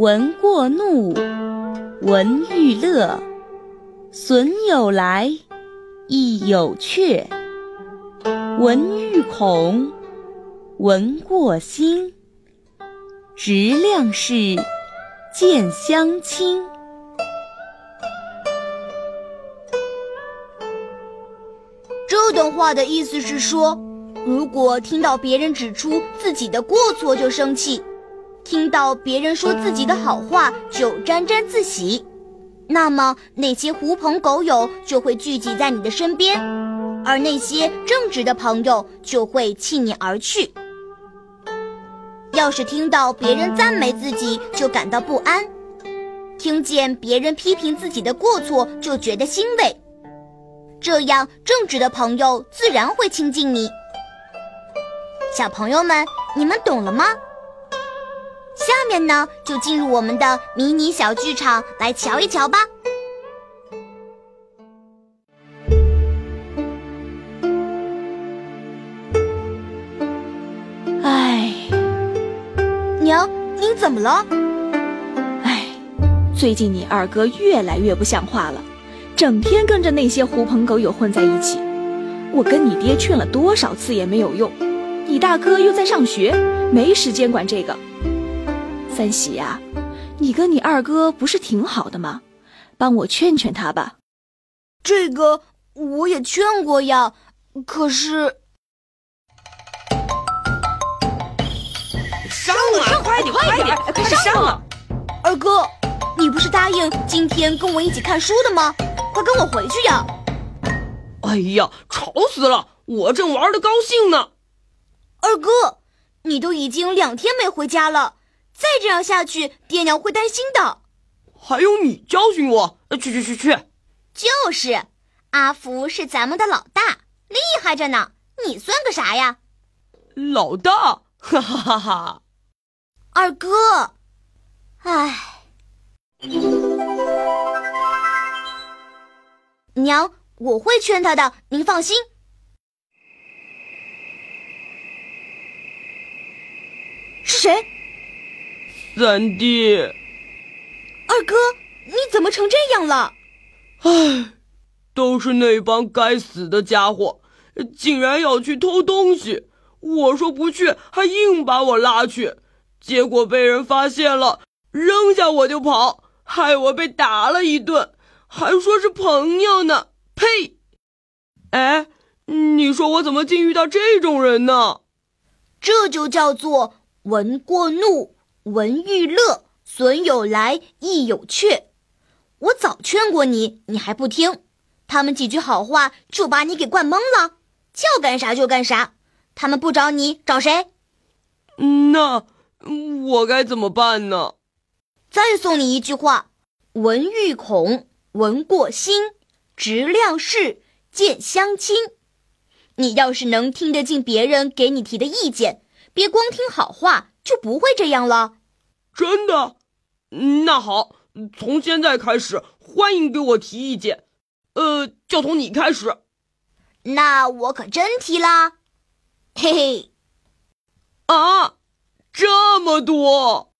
闻过怒，闻欲乐，损有来，亦有却。闻欲恐，闻过心，直量事，见相亲。这段话的意思是说，如果听到别人指出自己的过错就生气。听到别人说自己的好话就沾沾自喜，那么那些狐朋狗友就会聚集在你的身边，而那些正直的朋友就会弃你而去。要是听到别人赞美自己就感到不安，听见别人批评自己的过错就觉得欣慰，这样正直的朋友自然会亲近你。小朋友们，你们懂了吗？下面呢，就进入我们的迷你小剧场来瞧一瞧吧。唉，娘，您怎么了？唉，最近你二哥越来越不像话了，整天跟着那些狐朋狗友混在一起。我跟你爹劝了多少次也没有用，你大哥又在上学，没时间管这个。三喜呀，你跟你二哥不是挺好的吗？帮我劝劝他吧。这个我也劝过呀，可是上啊，快点快点，快上啊！二哥，你不是答应今天跟我一起看书的吗？快跟我回去呀！哎呀，吵死了！我正玩的高兴呢。二哥，你都已经两天没回家了。再这样下去，爹娘会担心的。还用你教训我？去去去去！就是，阿福是咱们的老大，厉害着呢。你算个啥呀？老大，哈哈哈哈！二哥，唉，娘，我会劝他的，您放心。是谁？三弟，二哥，你怎么成这样了？唉，都是那帮该死的家伙，竟然要去偷东西。我说不去，还硬把我拉去，结果被人发现了，扔下我就跑，害我被打了一顿，还说是朋友呢。呸！哎，你说我怎么竟遇到这种人呢？这就叫做闻过怒。闻欲乐，损有来，亦有去。我早劝过你，你还不听。他们几句好话就把你给灌懵了，叫干啥就干啥。他们不找你，找谁？那我该怎么办呢？再送你一句话：闻欲恐，闻过心，直量事，见相亲。你要是能听得进别人给你提的意见，别光听好话。就不会这样了，真的？那好，从现在开始，欢迎给我提意见。呃，就从你开始。那我可真提啦，嘿嘿。啊，这么多！